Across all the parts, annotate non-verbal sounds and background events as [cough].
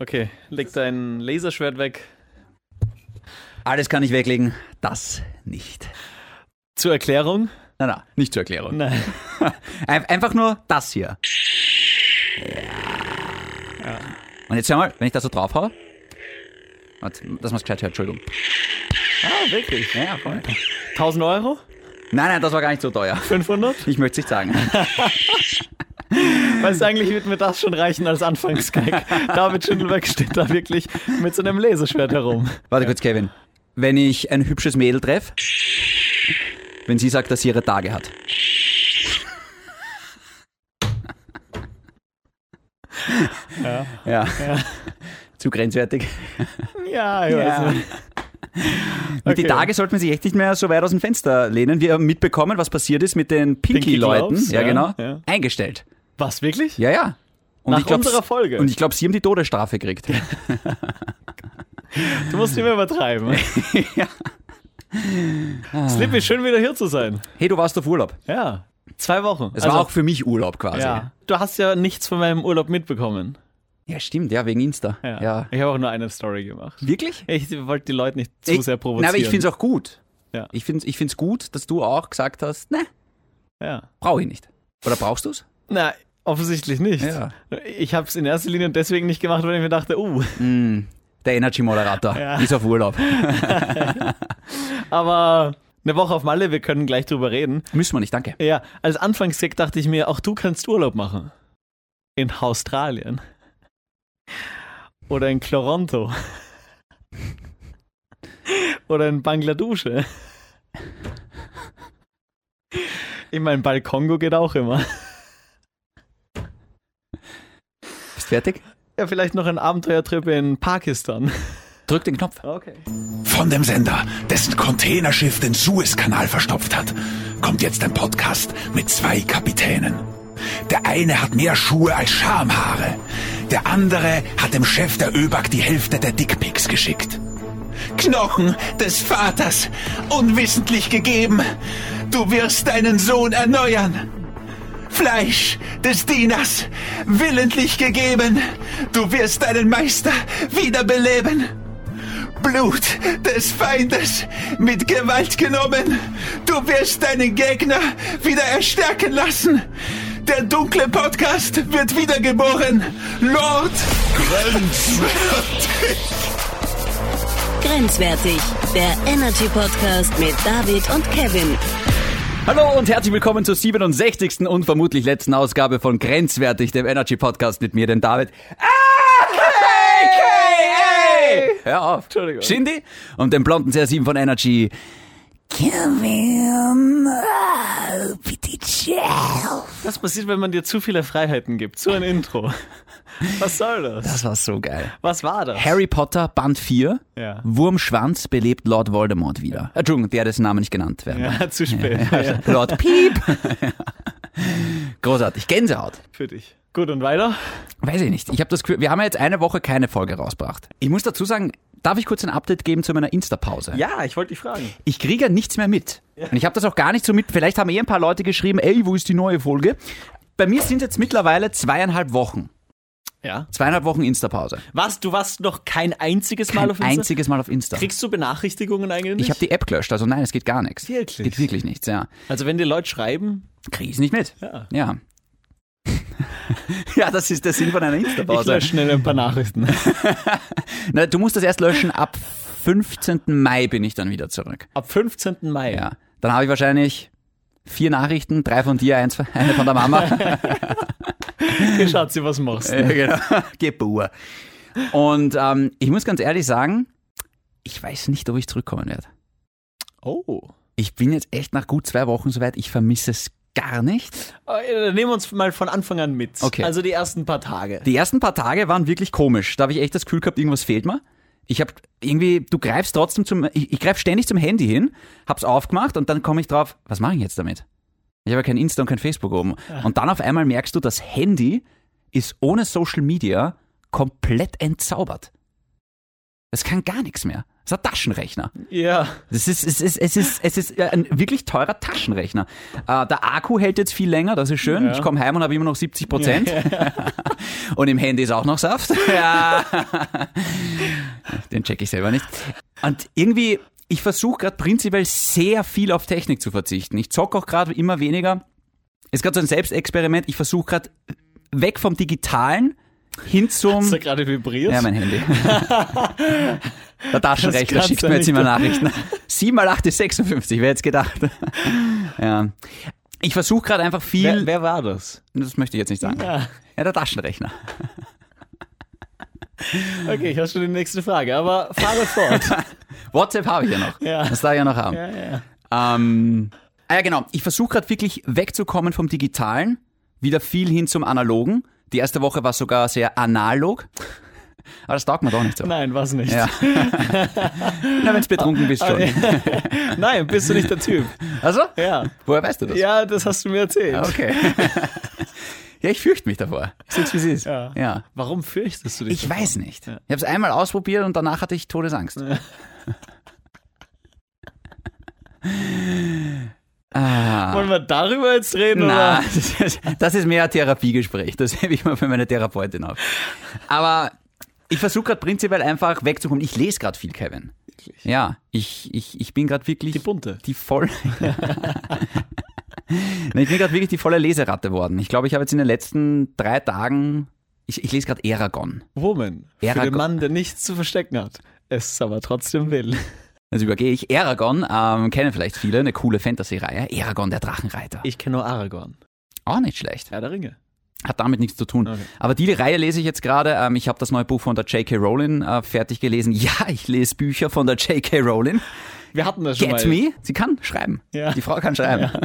Okay, leg dein Laserschwert weg. Alles kann ich weglegen, das nicht. Zur Erklärung? Nein, nein, nicht zur Erklärung. Nein. [laughs] Ein- Einfach nur das hier. Und jetzt schau mal, wenn ich da so drauf hau. Warte, dass man es gescheit hört, Entschuldigung. Ah, wirklich? Ja, ja, voll. 1000 Euro? Nein, nein, das war gar nicht so teuer. 500? Ich möchte es nicht sagen. [laughs] Weißt du, eigentlich wird mir das schon reichen als Anfangsgag. [laughs] David Schindelberg steht da wirklich mit so einem Laserschwert herum. Warte kurz, Kevin. Wenn ich ein hübsches Mädel treffe, wenn sie sagt, dass sie ihre Tage hat. Ja. Ja. Zu grenzwertig. Ja, weiß Ja. nicht. Mit die Okay. Tage sollte man sich echt nicht mehr so weit aus dem Fenster lehnen. Wir haben mitbekommen, was passiert ist mit den Pinky-Leuten. Gloves, ja, ja, genau. ja. Eingestellt. Was, wirklich? Ja, ja. Und Nach ich glaub, unserer Folge. Und ich glaube, sie haben die Todesstrafe gekriegt. [laughs] Du musst nicht mehr übertreiben. [laughs] ja. Slippy, schön wieder hier zu sein. Hey, du warst auf Urlaub. Ja. Zwei Wochen. Es war auch für mich Urlaub quasi. ja. Du hast ja nichts von meinem Urlaub mitbekommen. Ja, stimmt, ja, wegen Insta. Ja. Ja. Ich habe auch nur eine Story gemacht. Wirklich? Ich wollte die Leute nicht zu Ich- sehr provozieren. Nein, aber ich finde es auch gut. Ja. Ich finde es ich find's gut, dass du auch gesagt hast, ne, Ja. brauche ich nicht. Oder brauchst du es? Na, offensichtlich nicht. Ja. Ich habe es in erster Linie deswegen nicht gemacht, weil ich mir dachte, uh, Der Energy-Moderator Ja. ist auf Urlaub. [laughs] aber eine Woche auf Malle, wir können gleich drüber reden. Müssen wir nicht, danke. Ja, als Anfangsgag dachte ich mir, auch du kannst Urlaub machen. In Australien. Oder in Toronto. [laughs] Oder in Bangladesch. Ich meine, Balkongo geht auch immer. Bist fertig? Ja, vielleicht noch ein Abenteuertrip in Pakistan. Drück den Knopf. Okay. Von dem Sender, dessen Containerschiff den Suezkanal verstopft hat, kommt jetzt ein Podcast mit zwei Kapitänen. Der eine hat mehr Schuhe als Schamhaare. Der andere hat dem Chef der ÖBAG die Hälfte der Dickpics geschickt. Knochen des Vaters, unwissentlich gegeben. Du wirst deinen Sohn erneuern. Fleisch des Dieners, willentlich gegeben. Du wirst deinen Meister wiederbeleben. Blut des Feindes mit Gewalt genommen. Du wirst deinen Gegner wieder erstärken lassen. Der dunkle Podcast wird wiedergeboren. Lord Grenzwertig. Grenzwertig, der Energy Podcast mit David und Kevin. Hallo und herzlich willkommen zur 67. und vermutlich letzten Ausgabe von Grenzwertig, dem Energy Podcast mit mir, dem David. AKA! Hör auf. Entschuldigung. Shindy und dem blonden CR7 von Energy. Kevin, oh, bitte chill. Was passiert, wenn man dir zu viele Freiheiten gibt? So ein Intro. Was soll das? Das war so geil. Was war das? Harry Potter Band 4. Ja. Wurmschwanz belebt Lord Voldemort wieder. Entschuldigung, der dessen Name nicht genannt werden. Ja, zu spät. Ja, Lord Piep. [laughs] Großartig. Gänsehaut. für dich. Gut, und weiter? Weiß ich nicht. Ich habe das Gefühl, wir haben ja jetzt eine Woche keine Folge rausgebracht. Ich muss dazu sagen, darf ich kurz ein Update geben zu meiner Insta-Pause? Ja, ich wollte dich fragen. Ich kriege ja nichts mehr mit. Und ich habe das auch gar nicht so mit. Vielleicht haben eh ein paar Leute geschrieben, ey, wo ist die neue Folge? Bei mir sind jetzt mittlerweile zweieinhalb Wochen. Ja. Zweieinhalb Wochen Insta-Pause. Was, du warst noch kein einziges Mal Kein auf Insta? einziges Mal auf Insta. Kriegst du Benachrichtigungen eigentlich nicht? Ich habe die App gelöscht, also nein, es geht gar nichts. Wirklich? Geht wirklich nichts, ja. Also wenn dir Leute schreiben, Krieg ich nicht mit. Ja. Ja. [laughs] ja, das ist der Sinn von einer ich Insta-Pause. lösche schnell ein paar Nachrichten. [laughs] Na, du musst das erst löschen, ab 15. Mai bin ich dann wieder zurück. Ab 15. Mai. Ja. Dann habe ich wahrscheinlich vier Nachrichten, drei von dir, eins, eine von der Mama. [laughs] Hier schaut sie, was machst. Ja, genau. Gebur. Und ähm, ich muss ganz ehrlich sagen, ich weiß nicht, ob ich zurückkommen werde. Oh. Ich bin jetzt echt nach gut zwei Wochen soweit, ich vermisse es gar nicht. Äh, Dann nehmen wir uns mal von Anfang an mit. Okay. Also die ersten paar Tage. Die ersten paar Tage waren wirklich komisch. Da habe ich echt das Gefühl gehabt, irgendwas fehlt mir. Ich habe irgendwie, du greifst trotzdem zum, ich, ich greife ständig zum Handy hin, hab's aufgemacht und dann komme ich drauf, was mache ich jetzt damit? Ich habe ja kein Insta und kein Facebook oben. Und dann auf einmal merkst du, das Handy ist ohne Social Media komplett entzaubert. Es kann gar nichts mehr. Das ist ein Taschenrechner. Ja. Das ist, es ist, es ist, es ist ein wirklich teurer Taschenrechner. Äh, der Akku hält jetzt viel länger, das ist schön. Ja. Ich komme heim und habe immer noch 70 Prozent. [laughs] und im Handy ist auch noch Saft. [laughs] Ja. Den check ich selber nicht. Und irgendwie, ich versuche gerade prinzipiell sehr viel auf Technik zu verzichten. Ich zocke auch gerade immer weniger. Ist gerade so ein Selbstexperiment. Ich versuche gerade weg vom Digitalen hin zum. Hast du gerade vibriert? Ja, mein Handy. [laughs] Der Taschenrechner schickt mir jetzt immer Nachrichten. 7 mal 8 ist 56, wer hätte gedacht. [laughs] Ja. Ich versuche gerade einfach viel. Wer, wer war das? das möchte ich jetzt nicht sagen. Ja. Ja, der Taschenrechner. [laughs] Okay, ich habe schon die nächste Frage, aber fahre fort. [laughs] WhatsApp habe ich ja noch. Ja. Das darf ich ja noch haben. ja, ja. Ähm, ah ja, genau. Ich versuche gerade wirklich wegzukommen vom Digitalen, wieder viel hin zum Analogen. Die erste Woche war sogar sehr analog. Aber das taugt mir doch nicht so. Nein, was nicht. Ja. [laughs] Na, wenn du betrunken bist schon. Nein, bist du nicht der Typ. Also? Ja. Woher weißt du das? Ja, das hast du mir erzählt. Okay. [laughs] ja, ich fürchte mich davor. Ich sag's, wie es ist. Ja. ja. Warum fürchtest du dich? Ich davor? weiß nicht. Ich habe es einmal ausprobiert und danach hatte ich Todesangst. [laughs] ah. Wollen wir darüber jetzt reden? Oder? das ist, das ist mehr ein Therapiegespräch. Das hebe ich mal für meine Therapeutin auf. Aber ich versuche gerade prinzipiell einfach wegzukommen. Ich lese gerade viel, Kevin. Ja, ich, ich, ich bin gerade wirklich Die bunte. die voll. [laughs] Ich bin gerade wirklich die volle Leseratte worden. Ich glaube, ich habe jetzt in den letzten drei Tagen. Ich, ich lese gerade Eragon. Woman. Für Eragon. den Mann, der nichts zu verstecken hat. Es aber trotzdem will. Also übergehe ich. Eragon, ähm, kennen vielleicht viele, eine coole Fantasy-Reihe. Eragon, der Drachenreiter. Ich kenne nur Aragorn. Auch nicht schlecht. Herr der Ringe. Hat damit nichts zu tun. Okay. Aber die Reihe lese ich jetzt gerade. Ähm, ich habe das neue Buch von der J.K. Rowling äh, fertig gelesen. [laughs] Ja, ich lese Bücher von der J.K. Rowling. Wir hatten das schon Get mal. me? Sie kann schreiben. Ja. Die Frau kann schreiben. [laughs]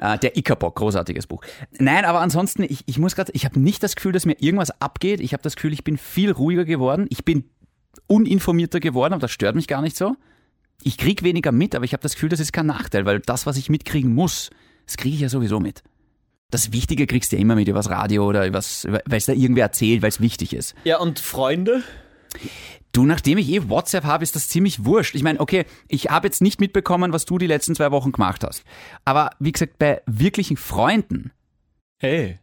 Äh, Der Ickerbock, großartiges Buch. Nein, aber ansonsten, ich, ich muss gerade, ich habe nicht das Gefühl, dass mir irgendwas abgeht. Ich habe das Gefühl, ich bin viel ruhiger geworden. Ich bin uninformierter geworden, aber das stört mich gar nicht so. Ich krieg weniger mit, aber ich habe das Gefühl, das ist kein Nachteil, weil das, was ich mitkriegen muss, das kriege ich ja sowieso mit. Das Wichtige kriegst du ja immer mit übers Radio oder übers, weil es da irgendwer erzählt, weil es wichtig ist. Ja, und Freunde? Du, nachdem ich eh WhatsApp habe, ist das ziemlich wurscht. Ich meine, okay, ich habe jetzt nicht mitbekommen, was du die letzten zwei Wochen gemacht hast. Aber wie gesagt, bei wirklichen Freunden, Hey.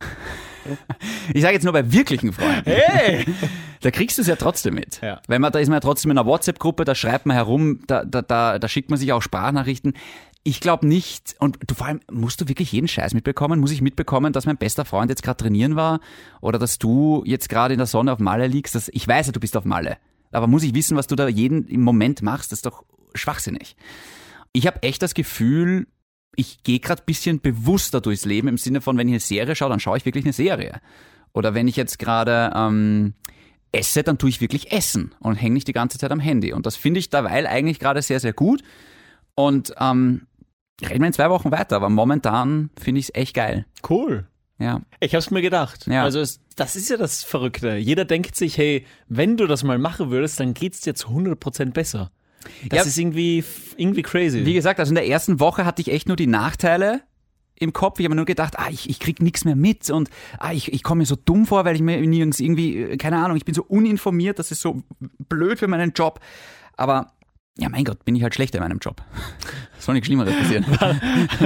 [laughs] ich sage jetzt nur bei wirklichen Freunden, Hey! [laughs] da kriegst du es ja trotzdem mit. Ja. Weil man, da ist man ja trotzdem in einer WhatsApp-Gruppe, da schreibt man herum, da, da, da, da schickt man sich auch Sprachnachrichten. Ich glaube nicht, und du vor allem, musst du wirklich jeden Scheiß mitbekommen? Muss ich mitbekommen, dass mein bester Freund jetzt gerade trainieren war? Oder dass du jetzt gerade in der Sonne auf Malle liegst? Das, ich weiß ja, du bist auf Malle. Aber muss ich wissen, was du da jeden im Moment machst? Das ist doch schwachsinnig. Ich habe echt das Gefühl, ich gehe gerade bisschen bewusster durchs Leben im Sinne von, wenn ich eine Serie schaue, dann schaue ich wirklich eine Serie. Oder wenn ich jetzt gerade ähm, esse, dann tue ich wirklich essen und hänge nicht die ganze Zeit am Handy. Und das finde ich derweil eigentlich gerade sehr, sehr gut. Und ähm, reden wir in zwei Wochen weiter, aber momentan finde ich es echt geil. Cool. Ja. Ich hab's mir gedacht. Ja. Also es, das ist ja das Verrückte. Jeder denkt sich, hey, wenn du das mal machen würdest, dann geht's dir zu 100% besser. Das Ja. ist irgendwie, irgendwie crazy. Wie gesagt, also in der ersten Woche hatte ich echt nur die Nachteile im Kopf. Ich habe mir nur gedacht, ah, ich, ich krieg nichts mehr mit und ah, ich, ich komme mir so dumm vor, weil ich mir nirgends irgendwie, äh, keine Ahnung, ich bin so uninformiert, das ist so blöd für meinen Job. Aber ja, mein Gott, bin ich halt schlechter in meinem Job. Soll nichts Schlimmeres passieren.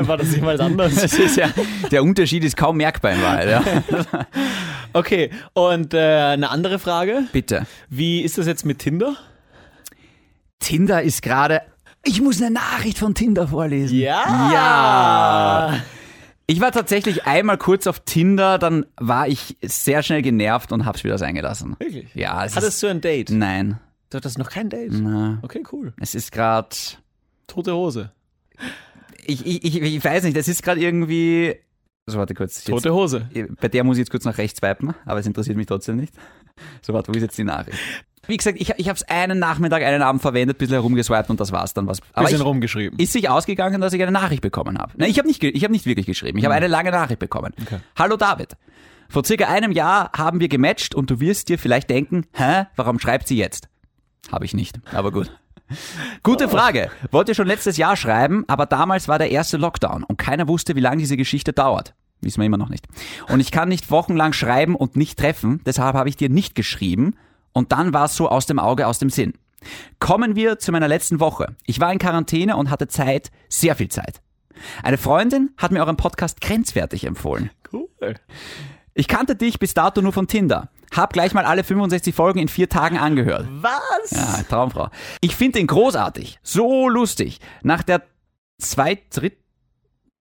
War das jemals [laughs] anders? Das ist ja, der Unterschied ist kaum merkbar in Wahrheit. Ja. [laughs] Okay, und äh, eine andere Frage. Bitte. Wie ist das jetzt mit Tinder? Tinder ist gerade. Ich muss eine Nachricht von Tinder vorlesen. Ja! Ja. Ich war tatsächlich einmal kurz auf Tinder, dann war ich sehr schnell genervt und hab's wieder sein gelassen. Wirklich? Ja, es Hattest ist, du ein Date? Nein. Du hattest noch kein Date? Na, Okay, cool. es ist gerade. Tote Hose. Ich, ich, ich, ich weiß nicht, das ist gerade irgendwie. So, warte kurz. Jetzt, Tote Hose. bei der muss ich jetzt kurz nach rechts swipen, aber es interessiert mich trotzdem nicht. So, warte, wo ist jetzt die Nachricht? Wie gesagt, ich, ich habe es einen Nachmittag, einen Abend verwendet, ein bisschen herumgeswiped und das war's dann was. Aber Bisschen ich, rumgeschrieben. ist sich ausgegangen, dass ich eine Nachricht bekommen habe. Nein, ich habe nicht, ich habe nicht wirklich geschrieben. Ich habe eine lange Nachricht bekommen. Okay. Hallo David. Vor circa einem Jahr haben wir gematcht und du wirst dir vielleicht denken, hä, warum schreibt sie jetzt? Habe ich nicht, aber gut. Gute Frage. Wollte schon letztes Jahr schreiben, aber damals war der erste Lockdown und keiner wusste, wie lange diese Geschichte dauert. Wissen wir immer noch nicht. Und ich kann nicht wochenlang schreiben und nicht treffen, deshalb habe ich dir nicht geschrieben und dann war es so aus dem Auge, aus dem Sinn. Kommen wir zu meiner letzten Woche. Ich war in Quarantäne und hatte Zeit, sehr viel Zeit. Eine Freundin hat mir euren Podcast grenzwertig empfohlen. Cool. Ich kannte dich bis dato nur von Tinder. Hab gleich mal alle 65 Folgen in vier Tagen angehört. Was? Ja, Traumfrau. Ich finde ihn großartig. So lustig. Nach der zwei, dritt,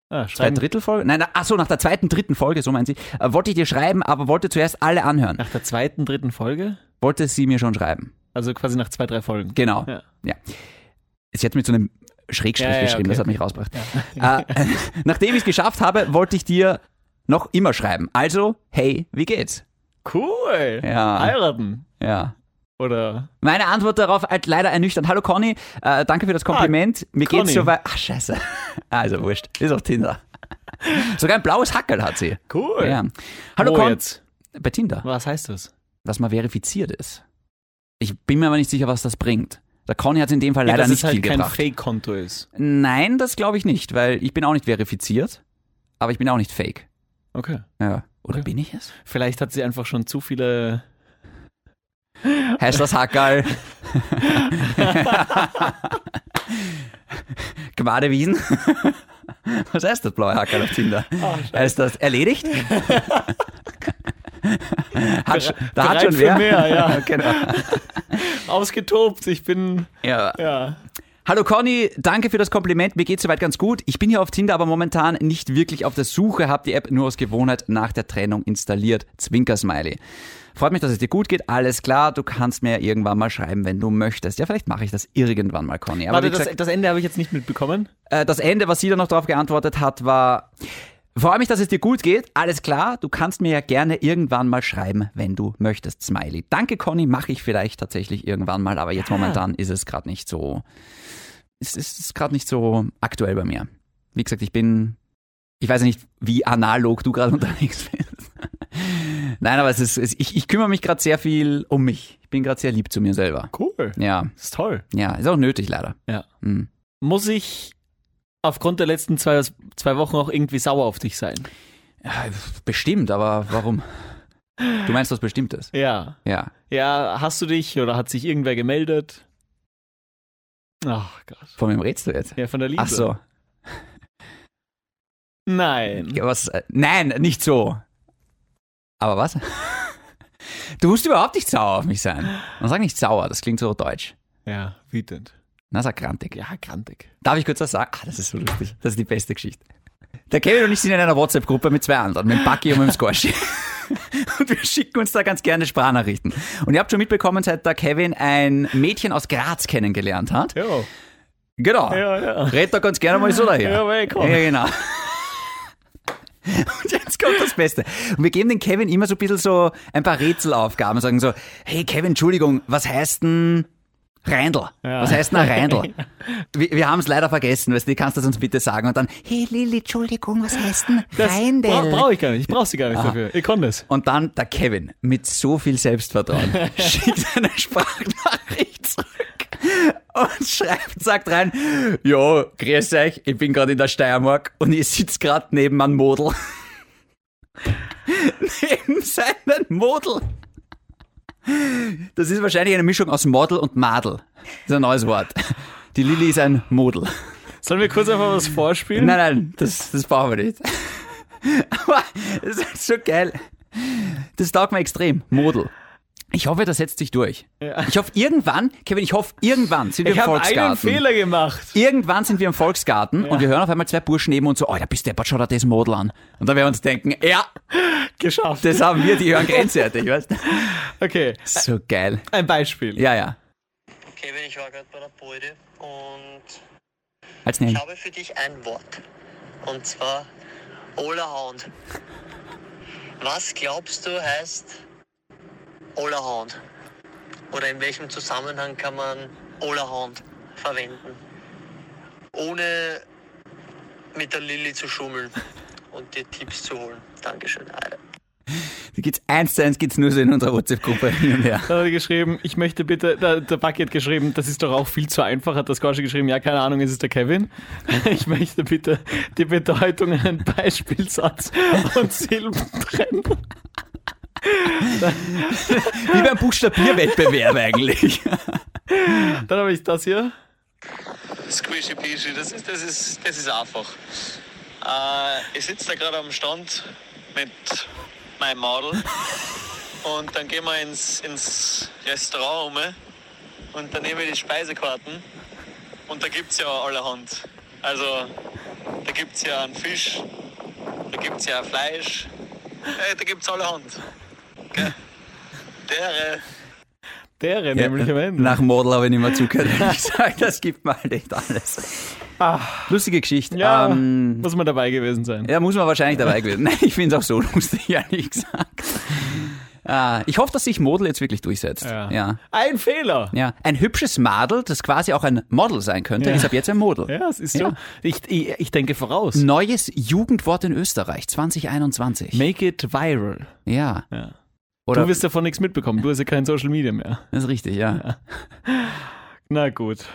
Ah, zwei Drittel Folge, nein, ach so, nach der zweiten, dritten Folge, so meint sie, äh, wollte ich dir schreiben, aber wollte zuerst alle anhören. nach der zweiten, dritten Folge? Wollte sie mir schon schreiben. Also quasi nach zwei, drei Folgen. Genau. Ja. Ja. Sie hat mit so einem Schrägstrich Ja, ja, geschrieben, okay, das hat mich rausgebracht. Äh, [laughs] nachdem ich es geschafft habe, wollte ich dir noch immer schreiben. Also, hey, wie geht's? Cool. Ja. Heiraten. Ja. Oder Meine Antwort darauf halt leider ernüchternd. Hallo Conny, äh, danke für das Kompliment. Mir Conny. geht's soweit. Ach, scheiße. [laughs] Also, wurscht. Ist auf Tinder. [laughs] Sogar ein blaues Hackerl hat sie. cool. Ja. Hallo Conny. Bei Tinder. Was heißt das? Dass man verifiziert ist. Ich bin mir aber nicht sicher, was das bringt. Der Conny hat in dem Fall Ja, leider dass nicht es halt viel kein gebracht. Fake-Konto ist. Nein, das glaube ich nicht, weil ich bin auch nicht verifiziert, aber ich bin auch nicht fake. Okay. Ja. Oder Okay. bin ich es? Vielleicht hat sie einfach schon zu viele. Heißt das Hackerl? Gmadewiesen? Was heißt das blaue Hackerl auf Tinder? heißt das erledigt? [laughs] hat schon, da hat schon wer. mehr, ja. [laughs] genau. Ausgetobt. Ich bin. ja. Ja. Hallo Conny, danke für das Kompliment. Mir geht's soweit ganz gut. Ich bin hier auf Tinder, aber momentan nicht wirklich auf der Suche, habe die App nur aus Gewohnheit nach der Trennung installiert. Zwinker-Smiley. Freut mich, dass es dir gut geht. Alles klar, du kannst mir irgendwann mal schreiben, wenn du möchtest. Ja, vielleicht mache ich das irgendwann mal, Conny. Aber Warte, gesagt, das, das Ende habe ich jetzt nicht mitbekommen. äh, das Ende, was sie dann noch darauf geantwortet hat, war, freue mich, dass es dir gut geht. Alles klar, du kannst mir ja gerne irgendwann mal schreiben, wenn du möchtest, Smiley. Danke, Conny, mache ich vielleicht tatsächlich irgendwann mal, aber jetzt momentan ist es gerade nicht so, es ist gerade nicht so aktuell bei mir. Wie gesagt, ich bin, ich weiß nicht, wie analog du gerade [laughs] unterwegs bist. Nein, aber es ist, es, ich, ich kümmere mich gerade sehr viel um mich. Ich bin gerade sehr lieb zu mir selber. Cool. Ja, Das ist toll. ja, ist auch nötig leider. Ja. Hm. Muss ich aufgrund der letzten zwei, zwei Wochen auch irgendwie sauer auf dich sein? Ja, bestimmt, aber warum? Du meinst was Bestimmtes? Ja. Ja. Ja, hast du dich oder hat sich irgendwer gemeldet? Ach Gott. Von wem redest du jetzt? Ja, von der Liebe. Ach so. Nein. Was? äh, Nein, nicht so. Aber was? Du musst überhaupt nicht sauer auf mich sein. Man sagt nicht sauer, das klingt so deutsch. Ja, wütend. Na, sag grantig. Ja, grantig. Darf ich kurz was sagen? Ah, das ist so lustig. Das ist die beste Geschichte. Der Kevin und ich sind in einer WhatsApp-Gruppe mit zwei anderen, mit dem Bucky und mit dem Squashy. [laughs] Und wir schicken uns da ganz gerne Sprachnachrichten. Und ihr habt schon mitbekommen, seit der Kevin ein Mädchen aus Graz kennengelernt hat. Ja. Genau. Ja, ja. Red da ganz gerne mal so daher. Ja, weil komm. Ja, genau. [laughs] Und jetzt kommt das Beste. Und wir geben den Kevin immer so ein bisschen so ein paar Rätselaufgaben. Sagen so, hey Kevin, Entschuldigung, was heißt denn Reindl? Ja. Was heißt denn ein Reindl? [laughs] Wir, wir haben es leider vergessen, weißt du, kannst du das uns bitte sagen? Und dann, hey Lilly, Entschuldigung, was heißt denn Reindl? bra brauche ich gar nicht. Ich brauche sie gar nicht Ah. dafür. Ich kann das. Und dann der Kevin mit so viel Selbstvertrauen [laughs] schickt eine Sprachnachricht zurück und schreibt, sagt rein, ja, grüß euch, ich bin gerade in der Steiermark und ich sitze gerade [laughs] neben einem Model. neben seinem Model. Das ist wahrscheinlich eine Mischung aus Model und Madel. Das ist ein neues Wort. Die Lilly ist ein Model. Sollen wir kurz einfach was vorspielen? Nein, nein, das, das brauchen wir nicht. Aber das ist so geil. Das taugt mir extrem. Model. Ich hoffe, das setzt sich durch. Ja. Ich hoffe, irgendwann, Kevin, ich hoffe, irgendwann sind wir Ich im habe einen Volksgarten. Fehler gemacht. Irgendwann sind wir im Volksgarten und wir hören auf einmal zwei Burschen neben uns so, oh, da bist deppert, schau dir das Model an. Und dann werden wir uns denken, ja, Geschafft. das haben wir, die hören grenzwertig, weißt du? Okay, So geil. ein Beispiel. Ja, ja. Kevin, ich war gerade bei der Beute und Als ich habe für dich ein Wort. Und zwar Olerhound. Was glaubst du heißt Olerhound? Oder in welchem Zusammenhang kann man Olerhound verwenden? Ohne mit der Lilly zu schummeln [laughs] und dir Tipps zu holen. Dankeschön. Alter. Die geht's eins zu eins geht's nur so in unserer WhatsApp-Gruppe hin und her. Da hat er geschrieben, ich möchte bitte, der, der Bucky hat geschrieben, das ist doch auch viel zu einfach, hat das Gorsche geschrieben, ja, keine Ahnung, ist es der Kevin? [laughs] Ich möchte bitte die Bedeutung einen Beispielsatz und Silben trennen. Wie beim Buchstabierwettbewerb eigentlich. Dann habe ich das hier. Squishy Peashy, das ist, das ist, das ist einfach. Äh, ich sitze da gerade am Stand mit meinem Model und dann gehen wir ins, ins Restaurant um und dann nehme ich die Speisekarten und da gibt es ja allerhand. Also da gibt es ja einen Fisch, da gibt es ja Fleisch, äh, da gibt es allerhand. Dere, Der nämlich am Ende. Nach Model habe ich nicht mehr zugehört. Ich sage, das gibt mir halt echt alles. Lustige Geschichte. Ja, Ähm, muss man dabei gewesen sein. ja, muss man wahrscheinlich dabei gewesen. Nein, ich finde es auch so lustig, ehrlich gesagt. Ah, ich hoffe, dass sich Model jetzt wirklich durchsetzt. Ja. ja. Ein Fehler. Ja, ein hübsches Madel, das quasi auch ein Model sein könnte, Ja. ist ab jetzt ein Model. Ja, es ist so. Ja. Ich, ich, ich denke voraus. Neues Jugendwort in Österreich 2021. Make it viral. ja. Ja. Oder du wirst davon nichts mitbekommen. Du hast ja kein Social Media mehr. [laughs] das ist richtig, ja. Na gut.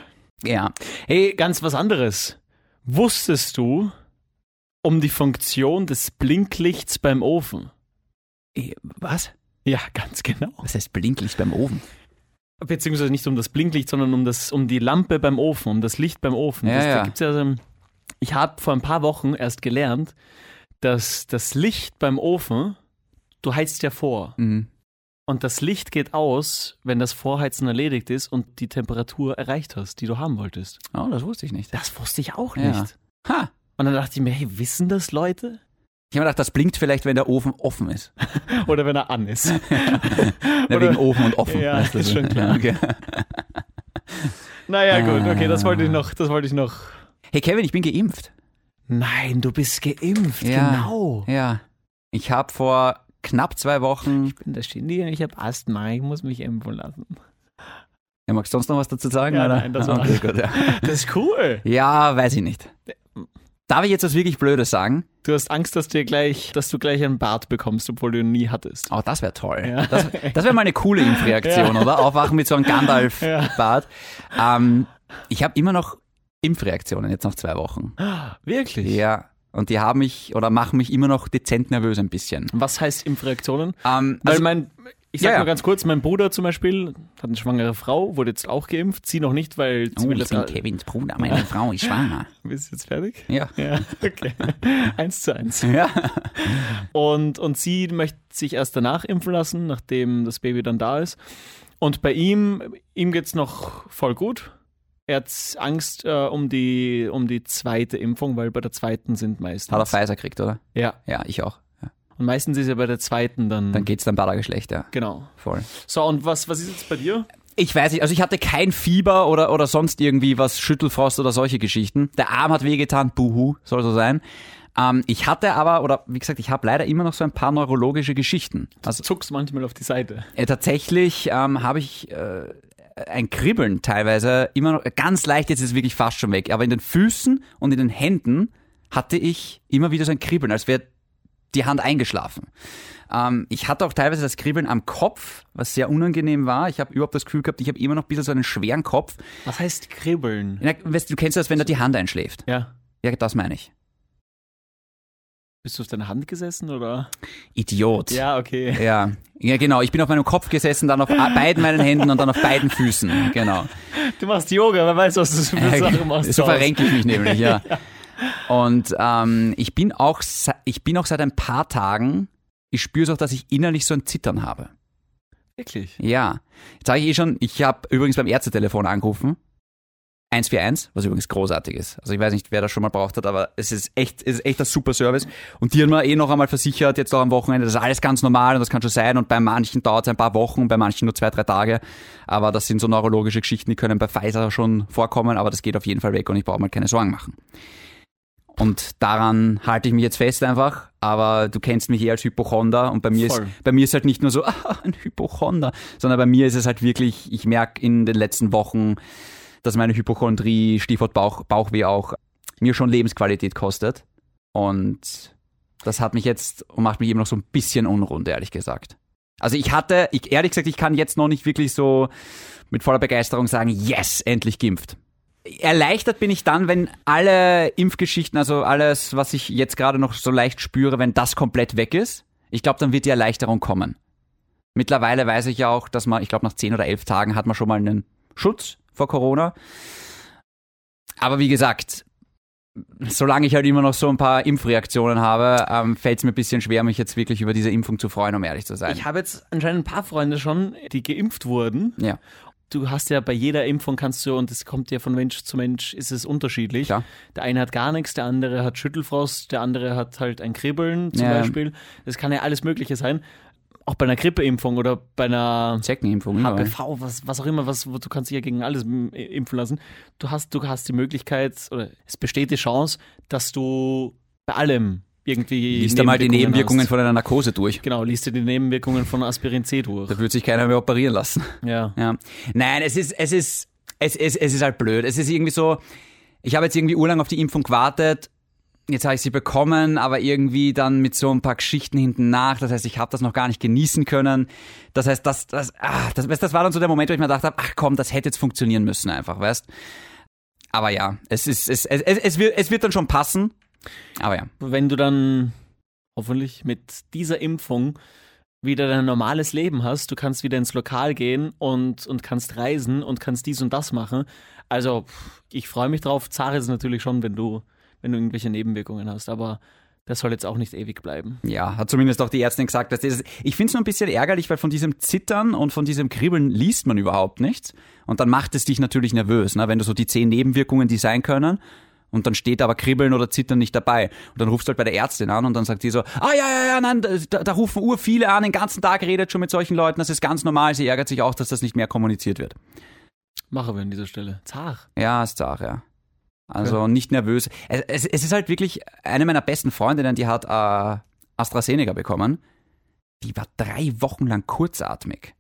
Ja. Hey, ganz was anderes. Wusstest du um die Funktion des Blinklichts beim Ofen? Eh, Was? Ja, ganz genau. Was heißt Blinklicht beim Ofen? Beziehungsweise nicht um das Blinklicht, sondern um, das, um die Lampe beim Ofen, um das Licht beim Ofen. Ja, das, ja. Gibt's ja so, ich habe vor ein paar Wochen erst gelernt, dass das Licht beim Ofen, du heizt ja vor. Mhm. Und das Licht geht aus, wenn das Vorheizen erledigt ist und die Temperatur erreicht hast, die du haben wolltest. Oh, das wusste ich nicht. Das wusste ich auch Ja. nicht. Ha. Und dann dachte ich mir, hey, wissen das Leute? Ich habe mir gedacht, das blinkt vielleicht, wenn der Ofen offen ist. [laughs] Oder wenn er an ist. [laughs] Ja, Oder- wegen Ofen und offen. Ja, du ist schon klar. [laughs] Ja, okay. naja, gut, okay, das wollte ich Ah. noch, das wollte ich noch. Hey Kevin, ich bin geimpft. Nein, du bist geimpft, Ja. genau. Ja. Ich habe vor knapp zwei Wochen. Ich bin der Shindy und ich habe Asthma, ich muss mich impfen lassen. Ja, magst du sonst noch was dazu sagen? Ja, nein, das war- [laughs] okay, gut, ja. Das ist cool. ja, weiß ich nicht. Darf ich jetzt was wirklich Blödes sagen? Du hast Angst, dass, dir gleich, dass du gleich einen Bart bekommst, obwohl du ihn nie hattest. Oh, das wäre toll. Ja. Das, das wäre mal eine coole Impfreaktion, Ja. oder? Aufwachen mit so einem Gandalf-Bart. Ähm, ich habe immer noch Impfreaktionen jetzt nach zwei Wochen. Wirklich? Ja. Und die haben mich oder machen mich immer noch dezent nervös ein bisschen. Was heißt Impfreaktionen? Ähm, Weil also, mein, ich sag Ja, mal ganz kurz, mein Bruder zum Beispiel hat eine schwangere Frau, wurde jetzt auch geimpft, sie noch nicht, weil oh, ich bin Kevins Bruder, meine [laughs] Frau ist schwanger. [laughs] Bist du jetzt fertig? Ja. Ja, okay. [laughs] eins zu eins. Ja. Und, und sie möchte sich erst danach impfen lassen, nachdem das Baby dann da ist. Und bei ihm, ihm geht's noch voll gut. Er hat Angst äh, um, die, um die zweite Impfung, weil bei der zweiten sind meistens. Hat er Pfizer gekriegt, oder? Ja. Ja, ich auch. Ja. Und meistens ist ja bei der zweiten dann. Dann geht's dann Badergeschlecht, ja. Genau. Voll. So, und was, was ist jetzt bei dir? Ich weiß nicht, also ich hatte kein Fieber oder, oder sonst irgendwie was, Schüttelfrost oder solche Geschichten. Der Arm hat wehgetan, buhu, soll so sein. Ähm, ich hatte aber, oder wie gesagt, ich habe leider immer noch so ein paar neurologische Geschichten. Also Zuckst manchmal auf die Seite. äh, tatsächlich ähm, habe ich äh, ein Kribbeln teilweise immer noch, ganz leicht, jetzt ist es wirklich fast schon weg, aber in den Füßen und in den Händen hatte ich immer wieder so ein Kribbeln, als wäre die Hand eingeschlafen. Ähm, ich hatte auch teilweise das Kribbeln am Kopf, was sehr unangenehm war. Ich habe überhaupt das Gefühl gehabt, ich habe immer noch ein bisschen so einen schweren Kopf. Was heißt kribbeln? Ja, weißt, du du kennst das, wenn da die Hand einschläft. Ja. Ja, das meine ich. Bist du auf deiner Hand gesessen oder? Idiot. Ja, okay. Ja, ja, genau. Ich bin auf meinem Kopf gesessen, dann auf beiden meinen Händen und dann auf beiden Füßen. Genau. Du machst Yoga, wer weiß, was du für Sachen machst. so verrenke ich mich nämlich, [laughs] ja. Und ähm, ich bin auch, ich bin auch seit ein paar Tagen, ich spüre es auch, dass ich innerlich so ein Zittern habe. Wirklich? Ja. Jetzt sage ich eh schon, ich habe übrigens beim Ärztetelefon angerufen. 141, was übrigens großartig ist. Also ich weiß nicht, wer das schon mal braucht hat, aber es ist echt, es ist echt ein super Service. Und die haben mir eh noch einmal versichert, jetzt auch am Wochenende, das ist alles ganz normal und das kann schon sein. Und bei manchen dauert es ein paar Wochen, bei manchen nur zwei, drei Tage. Aber das sind so neurologische Geschichten, die können bei Pfizer schon vorkommen, aber das geht auf jeden Fall weg und ich brauche mal keine Sorgen machen. Und daran halte ich mich jetzt fest einfach. Aber du kennst mich eh als Hypochonder und bei mir, ist, Voll. bei mir ist halt nicht nur so, [laughs] ah, ein Hypochonder, sondern bei mir ist es halt wirklich, ich merke in den letzten Wochen, dass meine Hypochondrie, Stichwort Bauch, Bauchweh auch, mir schon Lebensqualität kostet. Und das hat mich jetzt und macht mich eben noch so ein bisschen unrund, ehrlich gesagt. Also ich hatte, ich, ehrlich gesagt, ich kann jetzt noch nicht wirklich so mit voller Begeisterung sagen, yes, endlich geimpft. Erleichtert bin ich dann, wenn alle Impfgeschichten, also alles, was ich jetzt gerade noch so leicht spüre, wenn das komplett weg ist. Ich glaube, dann wird die Erleichterung kommen. Mittlerweile weiß ich ja auch, dass man, ich glaube, nach 10 oder 11 Tagen hat man schon mal einen Schutz vor Corona. Aber wie gesagt, solange ich halt immer noch so ein paar Impfreaktionen habe, ähm, fällt es mir ein bisschen schwer, mich jetzt wirklich über diese Impfung zu freuen, um ehrlich zu sein. Ich habe jetzt anscheinend ein paar Freunde schon, die geimpft wurden. ja, Du hast ja bei jeder Impfung kannst du, und es kommt ja von Mensch zu Mensch, ist es unterschiedlich. Klar. Der eine hat gar nichts, der andere hat Schüttelfrost, der andere hat halt ein Kribbeln zum Ja. Beispiel. Das kann ja alles Mögliche sein. Auch bei einer Grippeimpfung oder bei einer Zeckenimpfung. überall. HPV, was, was auch immer, was, wo du kannst dich ja gegen alles m- impfen lassen. Du hast, du hast die Möglichkeit, oder es besteht die Chance, dass du bei allem irgendwie. Lies da mal die Nebenwirkungen hast. von einer Narkose durch. Genau, liest dir die Nebenwirkungen von Aspirin C durch. Da wird sich keiner mehr operieren lassen. Ja. Ja. Nein, es ist, es ist, es, es, es ist halt blöd. Es ist irgendwie so, ich habe jetzt irgendwie urlang auf die Impfung gewartet. Jetzt habe ich sie bekommen, aber irgendwie dann mit so ein paar Geschichten hinten nach. Das heißt, ich habe das noch gar nicht genießen können. Das heißt, das, das, ah, das, das war dann so der Moment, wo ich mir gedacht habe, ach komm, das hätte jetzt funktionieren müssen einfach, weißt? Aber ja, es ist, es, es, es, es, wird, es wird dann schon passen. Aber ja. wenn du dann hoffentlich mit dieser Impfung wieder dein normales Leben hast, du kannst wieder ins Lokal gehen und, und kannst reisen und kannst dies und das machen. Also ich freue mich drauf. Zare ist natürlich schon, wenn du, wenn du irgendwelche Nebenwirkungen hast, aber das soll jetzt auch nicht ewig bleiben. Ja, hat zumindest auch die Ärztin gesagt, dass das, ich finde es nur ein bisschen ärgerlich, weil von diesem Zittern und von diesem Kribbeln liest man überhaupt nichts. Und dann macht es dich natürlich nervös, ne? wenn du so die zehn Nebenwirkungen, die sein können, und dann steht aber Kribbeln oder Zittern nicht dabei. Und dann rufst du halt bei der Ärztin an und dann sagt die so, ah ja, ja, ja, nein, da, da rufen ur viele an, den ganzen Tag redet schon mit solchen Leuten, das ist ganz normal, sie ärgert sich auch, dass das nicht mehr kommuniziert wird. Machen wir an dieser Stelle. Zach. Ja, ist Sache, ja. Also nicht nervös. Es, es, ist halt wirklich eine meiner besten Freundinnen, die hat äh, AstraZeneca bekommen. Die war drei Wochen lang kurzatmig.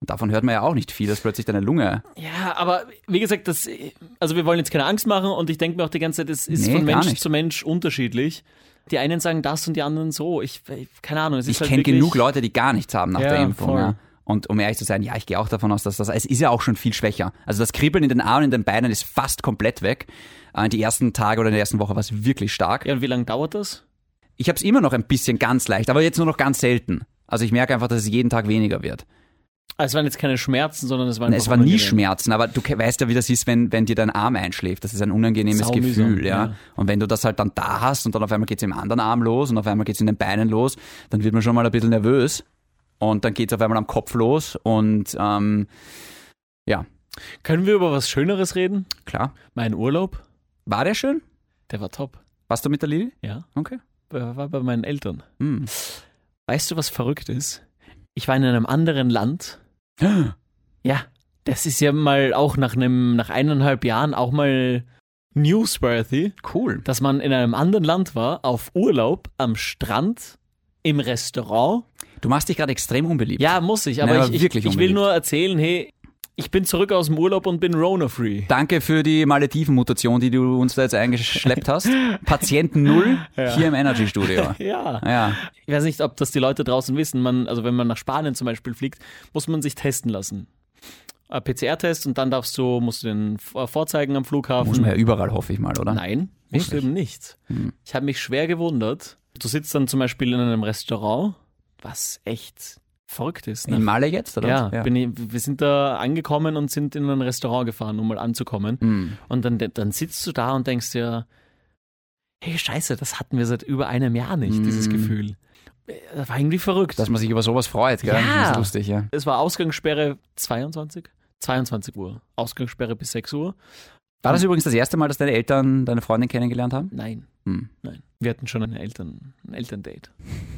Und davon hört man ja auch nicht viel, dass plötzlich deine Lunge. Ja, aber wie gesagt, das, also wir wollen jetzt keine Angst machen und ich denke mir auch die ganze Zeit, es ist Nee, von Mensch zu Mensch unterschiedlich. Die einen sagen das und die anderen so. Ich, keine Ahnung. Es ist Ich halt kenne genug Leute, die gar nichts haben nach Ja, der Impfung. Ja. Und um ehrlich zu sein, ja, ich gehe auch davon aus, dass das, es ist ja auch schon viel schwächer. Also das Kribbeln in den Armen, in den Beinen ist fast komplett weg. Äh, Die ersten Tage oder in der ersten Woche war es wirklich stark. Ja, und wie lange dauert das? Ich habe es immer noch ein bisschen ganz leicht, aber jetzt nur noch ganz selten. Also ich merke einfach, dass es jeden Tag weniger wird. Ah, Es waren jetzt keine Schmerzen, sondern es waren Es waren nie. Schmerzen, aber du weißt ja, wie das ist, wenn, wenn dir dein Arm einschläft. Das ist ein unangenehmes Saumühsam, Gefühl, ja. ja. Und wenn du das halt dann da hast und dann auf einmal geht's im anderen Arm los und auf einmal geht's in den Beinen los, dann wird man schon mal ein bisschen nervös. Und dann geht's auf einmal am Kopf los und ähm, ja, Können wir über was Schöneres reden? klar. Mein Urlaub, War der schön? der war top. Warst du mit der Lili? Ja, Okay. war war bei meinen Eltern. Hm. Weißt du, was verrückt ist? Ich war in einem anderen Land. [gasps] Ja, das ist ja mal auch nach einem, nach eineinhalb Jahren auch mal newsworthy, Cool. dass man in einem anderen Land war, auf Urlaub, am Strand, im Restaurant. Du machst dich gerade extrem unbeliebt. Ja, muss ich, aber Nein, ich, aber ich, wirklich ich will nur erzählen, hey, ich bin zurück aus dem Urlaub und bin Rona-free. Danke für die Malediven-Mutation, die du uns da jetzt eingeschleppt hast. [laughs] Patient Null hier im Energy Studio. [laughs] Ja. Ja. Ich weiß nicht, ob das die Leute draußen wissen. Man, also wenn man nach Spanien zum Beispiel fliegt, muss man sich testen lassen. PCR-Test und dann darfst du, musst du den v- vorzeigen am Flughafen. Muss man ja überall, hoffe ich mal, oder? Nein, musst du eben nicht. Hm. Ich habe mich schwer gewundert. Du sitzt dann zum Beispiel in einem Restaurant, was echt verrückt ist. In Malle jetzt, oder? ja? Bin ich, wir sind da angekommen und sind in ein Restaurant gefahren, um mal anzukommen. Hm. Und dann, dann sitzt du da und denkst dir, hey Scheiße, das hatten wir seit über einem Jahr nicht, dieses Mm. Gefühl. Das war irgendwie verrückt. Dass man sich über sowas freut, gell? Ja. Das ist lustig, ja. es war Ausgangssperre 22? 22 Uhr. Ausgangssperre bis 6 Uhr. War das übrigens das erste Mal, dass deine Eltern deine Freundin kennengelernt haben? Nein, Hm. nein. Wir hatten schon Eltern, ein Elterndate.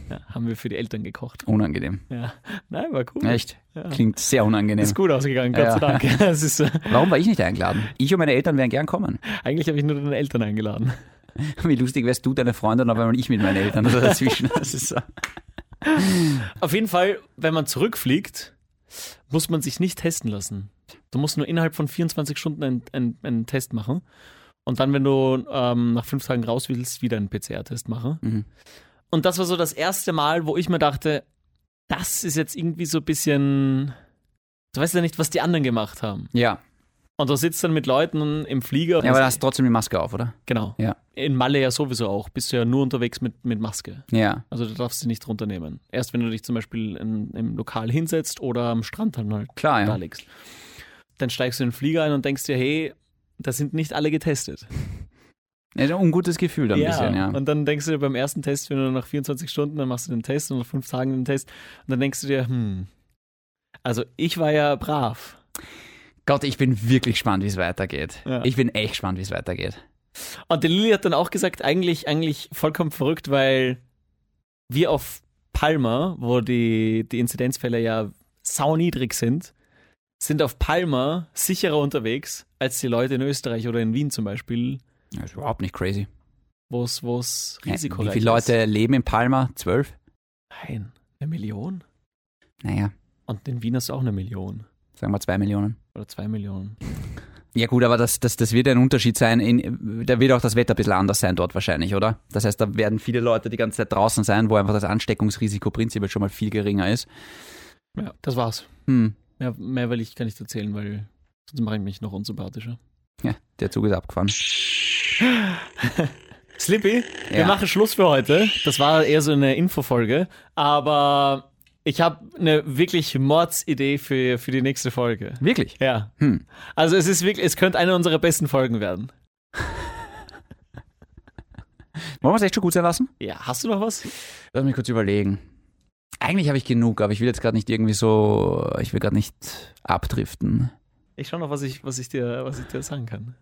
Ja, haben wir für die Eltern gekocht. Unangenehm. Ja. Nein, war cool. Echt? Ja. Klingt sehr unangenehm. Ist gut ausgegangen, Gott Ja. sei Dank. [laughs] Ist, äh, Warum war ich nicht eingeladen? Ich und meine Eltern wären gern kommen. eigentlich habe ich nur deine Eltern eingeladen. [laughs] Wie lustig wärst du, deine Freundin, aber ich mit meinen Eltern oder dazwischen. [laughs] Das ist so. Auf jeden Fall, wenn man zurückfliegt, muss man sich nicht testen lassen. Du musst nur innerhalb von 24 Stunden einen, einen, einen Test machen. Und dann, wenn du ähm, nach fünf Tagen raus willst, wieder einen PCR-Test machen. Mhm. Und das war so das erste Mal, wo ich mir dachte, das ist jetzt irgendwie so ein bisschen. Du weißt ja nicht, was die anderen gemacht haben. Ja. Und du sitzt dann mit Leuten im Flieger. ja, aber da hast du trotzdem die Maske auf, oder? genau. Ja. In Malle ja sowieso auch. Bist du ja nur unterwegs mit, mit Maske. Ja. Also du darfst sie nicht runternehmen. Erst wenn du dich zum Beispiel in, im Lokal hinsetzt oder am Strand dann halt Klar, da ja. liegst. dann steigst du in den Flieger ein und denkst dir, hey, da sind nicht alle getestet. [laughs] Ja, ein ungutes Gefühl dann ein bisschen, ja. Und dann denkst du dir beim ersten Test, wenn du nach 24 Stunden, dann machst du den Test und nach fünf Tagen den Test und dann denkst du dir, hm, also ich war ja brav. Gott, ich bin wirklich gespannt, wie es weitergeht. Ja. Ich bin echt gespannt, wie es weitergeht. Und die Lilly hat dann auch gesagt, eigentlich, eigentlich vollkommen verrückt, weil wir auf Palma, wo die, die Inzidenzfälle ja sauniedrig sind, sind auf Palma sicherer unterwegs als die Leute in Österreich oder in Wien zum Beispiel, Ja, ist überhaupt nicht crazy. wo es es Ja, Wie viele Leute leben in Palma? Zwölf? ist. Nein, eine Million? Naja, Und in Wien hast du auch eine Million. sagen wir zwei Millionen. Oder zwei Millionen. Ja gut, aber das, das, das wird ein Unterschied sein. In, da wird auch das Wetter ein bisschen anders sein dort wahrscheinlich, oder? Das heißt, da werden viele Leute die ganze Zeit draußen sein, wo einfach das Ansteckungsrisiko prinzipiell schon mal viel geringer ist. Ja, das war's. Hm. Mehr, mehr will ich gar nicht erzählen, weil sonst mache ich mich noch unsympathischer. Ja, der Zug ist abgefahren. [laughs] Slippy, wir Ja. machen Schluss für heute. Das war eher so eine Infofolge, aber ich habe eine wirklich Mordsidee für, für die nächste Folge. Wirklich? Ja. Hm. Also es ist wirklich, es könnte eine unserer besten Folgen werden. [laughs] Wollen wir es echt schon gut sein lassen? Ja, hast du noch was? Lass mich kurz überlegen. Eigentlich habe ich genug, aber ich will jetzt gerade nicht irgendwie so, ich will gerade nicht abdriften. Ich schau noch, was ich, was ich dir, was ich dir sagen kann.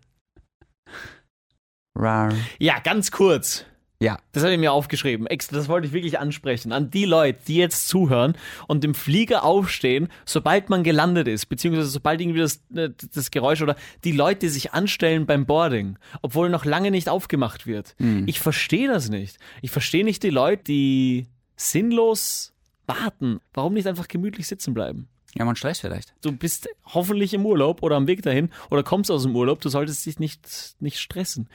Rar. Ja, ganz kurz. Ja. Das habe ich mir aufgeschrieben. Das wollte ich wirklich ansprechen. An die Leute, die jetzt zuhören und im Flieger aufstehen, sobald man gelandet ist, beziehungsweise sobald irgendwie das, äh, das Geräusch oder die Leute, die sich anstellen beim Boarding, obwohl noch lange nicht aufgemacht wird. Ich verstehe das nicht. Ich verstehe nicht die Leute, die sinnlos warten. Warum nicht einfach gemütlich sitzen bleiben? Ja, man Stress vielleicht. Du bist hoffentlich im Urlaub oder am Weg dahin oder kommst aus dem Urlaub. Du solltest dich nicht, nicht stressen.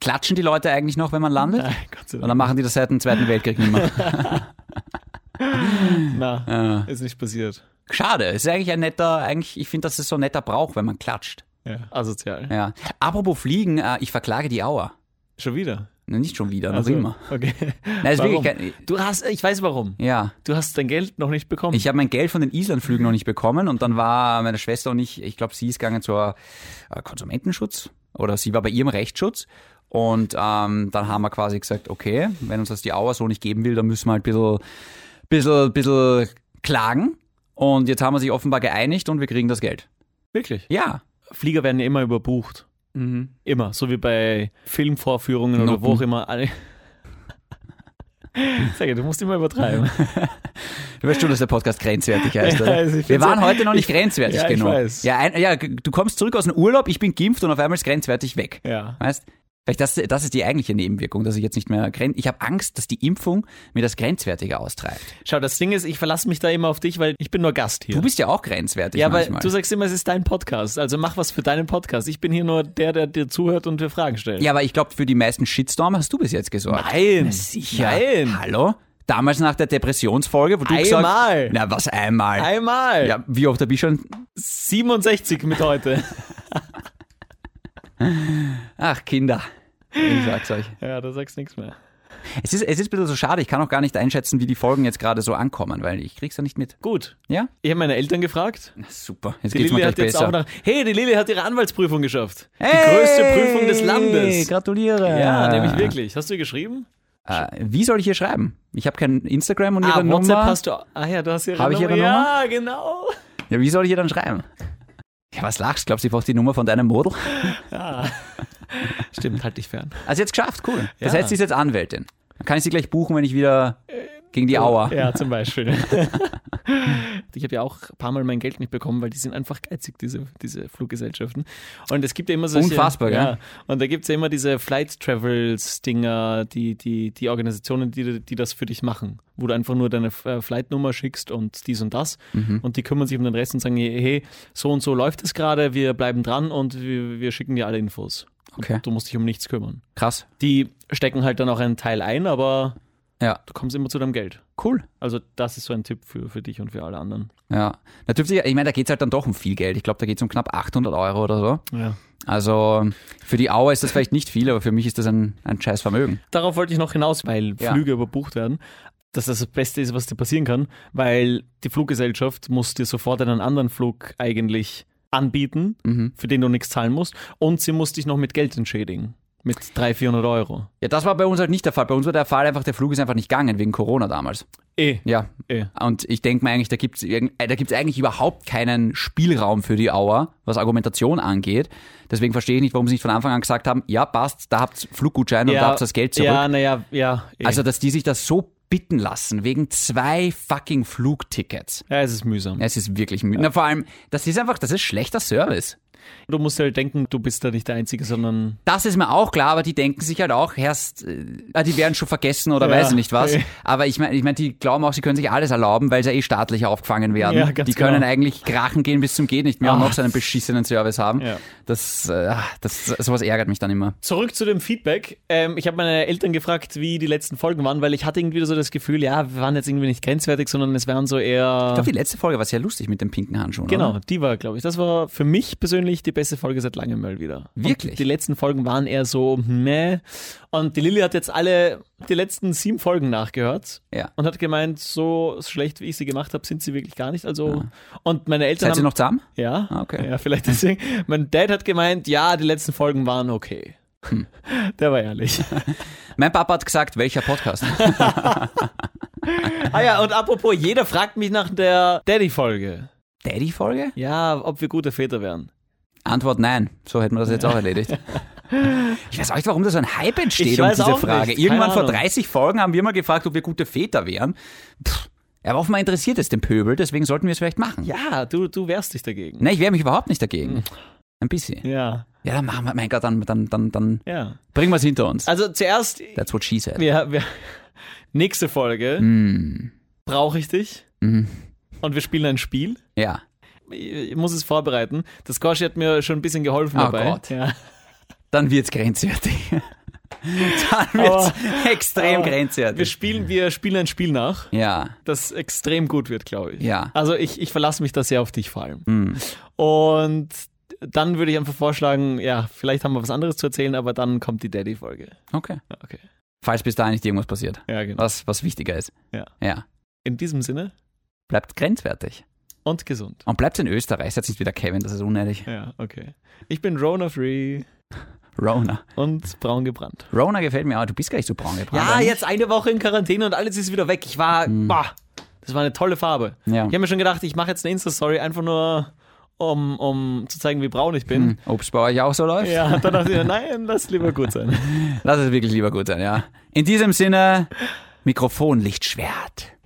Klatschen die Leute eigentlich noch, wenn man landet? Nein, Gott sei Und dann machen die das seit dem Zweiten Weltkrieg nicht mehr. [laughs] Na, [laughs] Ja. ist nicht passiert. Schade, ist eigentlich ein netter, eigentlich, ich finde, das ist so ein netter Brauch, wenn man klatscht. Ja, asozial. Ja. Apropos Fliegen, äh, ich verklage die Auer. Schon wieder. Ne, Nicht schon wieder, noch Also, immer. Okay. [laughs] Nein, ist Warum? kein, Du hast, ich weiß warum. ja. Du hast dein Geld noch nicht bekommen. Ich habe mein Geld von den Islandflügen noch nicht bekommen und dann war meine Schwester und ich, ich glaube, sie ist gegangen zur äh, Konsumentenschutz oder sie war bei ihrem Rechtsschutz und ähm, dann haben wir quasi gesagt, okay, wenn uns das die Auer so nicht geben will, dann müssen wir halt ein bisschen, bisschen, bisschen klagen und jetzt haben wir sich offenbar geeinigt und wir kriegen das Geld. Wirklich. Ja. Flieger werden ja immer überbucht. Immer. So wie bei Filmvorführungen oder Noten. wo auch immer. Alle- [laughs] Sag ja, du musst immer übertreiben. Du weißt schon, dass der Podcast grenzwertig heißt, Ja, oder? also ich Wir waren ja- heute noch [laughs] nicht ich- grenzwertig ja, genug. Ja, ein, ja, du kommst zurück aus dem Urlaub, ich bin geimpft und auf einmal ist grenzwertig weg. Ja. Weißt? Vielleicht das, das ist die eigentliche Nebenwirkung, dass ich jetzt nicht mehr gren Ich habe Angst, dass die Impfung mir das Grenzwertige austreibt. Schau, das Ding ist, ich verlasse mich da immer auf dich, weil ich bin nur Gast hier. Du bist ja auch grenzwertig ja, aber manchmal. du sagst immer, es ist dein Podcast. Also mach was für deinen Podcast. Ich bin hier nur der, der dir zuhört und dir Fragen stellt. ja, aber ich glaube, für die meisten Shitstorm hast du bis jetzt gesorgt. Nein. Na, sicher. Nein. Hallo? Damals nach der Depressionsfolge, wo du gesagt Einmal. Na, was einmal? Einmal. Ja, wie oft habe ich schon? 67 mit heute. [laughs] Ach, Kinder. Ich sag's euch. [laughs] ja, da sagst nichts mehr. Es ist, es ist ein bisschen so schade, ich kann auch gar nicht einschätzen, wie die Folgen jetzt gerade so ankommen, weil ich krieg's ja nicht mit. Gut. Ja? Ich habe meine Eltern gefragt. Na, super. Jetzt Die geht's mir Lilly gleich hat jetzt besser. auch nach. Hey, die Lilly hat ihre Anwaltsprüfung geschafft. Die größte Prüfung des Landes. Gratuliere. Ja, nämlich wirklich. Hast du ihr geschrieben? Äh, wie soll ich hier schreiben? Ich habe kein Instagram und ihre ah, WhatsApp Nummer. hast du. Ah ja, du hast ihre Hab ich Nummer. ihre Ja, genau. Ja, wie soll ich ihr dann schreiben? Ja, was lachst? Glaubst du, ich brauche die Nummer von deinem Model? [laughs] Stimmt, halt dich fern. Also jetzt geschafft, cool. Das Ja. heißt, sie ist jetzt Anwältin. Dann kann ich sie gleich buchen, wenn ich wieder gegen die Auer. Ja, zum [laughs] Beispiel. [laughs] ich habe ja auch ein paar Mal mein Geld nicht bekommen, weil die sind einfach geizig, diese, diese Fluggesellschaften. Und es gibt ja immer solche... Unfassbar, ja. Und da gibt es ja immer diese Flight Travels-Dinger, die, die, die Organisationen, die, die das für dich machen. Wo du einfach nur deine äh, Flightnummer schickst und dies und das. Mhm. Und die kümmern sich um den Rest und sagen, hey, so und so läuft es gerade, wir bleiben dran und wir, wir schicken dir alle Infos. Und Okay. Du musst dich um nichts kümmern. Krass. Die stecken halt dann auch einen Teil ein, aber Ja, du kommst immer zu deinem Geld. cool. Also das ist so ein Tipp für, für dich und für alle anderen. Ja. Dürfte ich, meine, da geht's halt dann doch um viel Geld. Ich glaube, da geht's um knapp 800 Euro oder so. Ja. Also für die Auer ist das vielleicht nicht viel, aber für mich ist das ein, ein scheiß Vermögen. Darauf wollte ich noch hinaus, weil Ja. Flüge überbucht werden, dass das das Beste ist, was dir passieren kann, weil die Fluggesellschaft muss dir sofort einen anderen Flug eigentlich anbieten, Mhm. für den du nichts zahlen musst. Und sie muss dich noch mit Geld entschädigen. Mit 300, 400 Euro. Ja, das war bei uns halt nicht der Fall. Bei uns war der Fall einfach, der Flug ist einfach nicht gegangen wegen Corona damals. Eh. Ja. Eh. Und ich denke mir eigentlich, da gibt es da gibt's eigentlich überhaupt keinen Spielraum für die Auer, was Argumentation angeht. Deswegen verstehe ich nicht, warum sie nicht von Anfang an gesagt haben, ja, passt, da habt Fluggutschein und da habt das Geld zurück. Ja, naja, ja. Eh. Also, dass die sich das so bitten lassen, wegen zwei fucking Flugtickets. ja, es ist mühsam. Es ist wirklich müde. Na, vor allem, das ist einfach, das ist schlechter Service. Du musst halt denken, du bist da nicht der Einzige, sondern Das ist mir auch klar, aber die denken sich halt auch, erst, äh, ah, die werden schon vergessen oder Ja, weiß ich nicht was. eh. Aber ich meine, ich mein, die glauben auch, sie können sich alles erlauben, weil sie ja eh staatlich aufgefangen werden. Ja, die können genau. eigentlich krachen gehen bis zum Geht nicht mehr und Ah. noch so einen beschissenen Service haben. Ja. Das, äh, das, sowas ärgert mich dann immer. Zurück zu dem Feedback. Ähm, ich habe meine Eltern gefragt, wie die letzten Folgen waren, weil ich hatte irgendwie so das Gefühl, ja, wir waren jetzt irgendwie nicht grenzwertig, sondern es waren so eher. Ich glaube, die letzte Folge war sehr lustig mit dem pinken Handschuhen. Genau, Oder? die war, glaube ich. Das war für mich persönlich die beste Folge seit langem mal wieder. Wirklich? Und die letzten Folgen waren eher so, meh. Und die Lilly hat jetzt alle die letzten sieben Folgen nachgehört Ja. und hat gemeint, so schlecht wie ich sie gemacht habe, sind sie wirklich gar nicht. Also, und meine Eltern Seid haben. noch zusammen? Ja, Ah, okay. ja, vielleicht deswegen. Mein Dad hat gemeint, ja, die letzten Folgen waren okay. Hm. [laughs] Der war ehrlich. [laughs] Mein Papa hat gesagt, welcher Podcast? [laughs] ah ja, und apropos, jeder fragt mich nach der Daddy-Folge. Daddy-Folge? Ja, ob wir gute Väter wären. Antwort nein. So hätten wir das jetzt auch erledigt. [laughs] Ich weiß auch nicht, warum da so ein Hype entsteht Ich um diese Frage. Irgendwann vor Ahnung. 30 Folgen haben wir mal gefragt, ob wir gute Väter wären. Pff, aber offenbar interessiert es den Pöbel, deswegen sollten wir es vielleicht machen. Ja, du, du wehrst dich dagegen. Ne, ich wehre mich überhaupt nicht dagegen. Ein bisschen. Ja, Ja, dann machen wir, mein Gott, dann, dann, dann, dann ja. bringen wir es hinter uns. Also zuerst, That's what she said. wir, wir, nächste Folge Mm, brauche ich dich mhm. und wir spielen ein Spiel. Ja. Ich muss es vorbereiten. Das Goshi hat mir schon ein bisschen geholfen Oh dabei. Gott. Ja. Dann wird's grenzwertig. [laughs] dann wird's extrem aber Wir grenzwertig. spielen, wir spielen ein Spiel nach, Ja. das extrem gut wird, glaube ich. Ja. Also ich, ich verlasse mich da sehr auf dich vor allem. Mm. Und dann würde ich einfach vorschlagen, ja, vielleicht haben wir was anderes zu erzählen, aber dann kommt die Daddy-Folge. Okay. Okay. Falls bis dahin nicht irgendwas passiert. Ja, genau. Was, was wichtiger ist. Ja. Ja. In diesem Sinne Bleibt grenzwertig. Und gesund. Und bleibt in Österreich. Setzt nicht wieder Kevin, das ist unnötig. Ja, okay. Ich bin Rona-free Rona. und braun gebrannt. Rona gefällt mir auch. Du bist gar nicht so braun gebrannt. Ja, eigentlich. jetzt eine Woche in Quarantäne und alles ist wieder weg. Ich war, boah, das war eine tolle Farbe. Ja. Ich habe mir schon gedacht, ich mache jetzt eine Insta-Story einfach nur, um, um zu zeigen, wie braun ich bin. Hm, Ob es bei euch auch so läuft? Ja, dann dachte ich, mir, nein, lass lieber gut sein. [laughs] Lass es wirklich lieber gut sein, ja. In diesem Sinne, Mikrofon, Lichtschwert. Ach,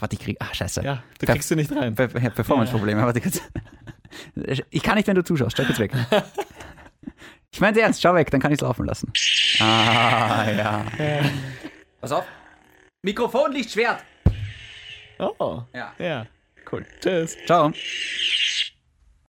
warte, ich krieg, ach, scheiße. Ja, du kriegst sie nicht rein. Pe- Pe- Performance-Probleme, warte kurz. Ich kann nicht, wenn du zuschaust. Schau kurz weg. [laughs] Ich meine ernst, schau weg, dann kann ich es laufen lassen. Ah, ja. Pass auf. Mikrofon, Lichtschwert. Oh, Ja. ja, cool. Tschüss. Ciao.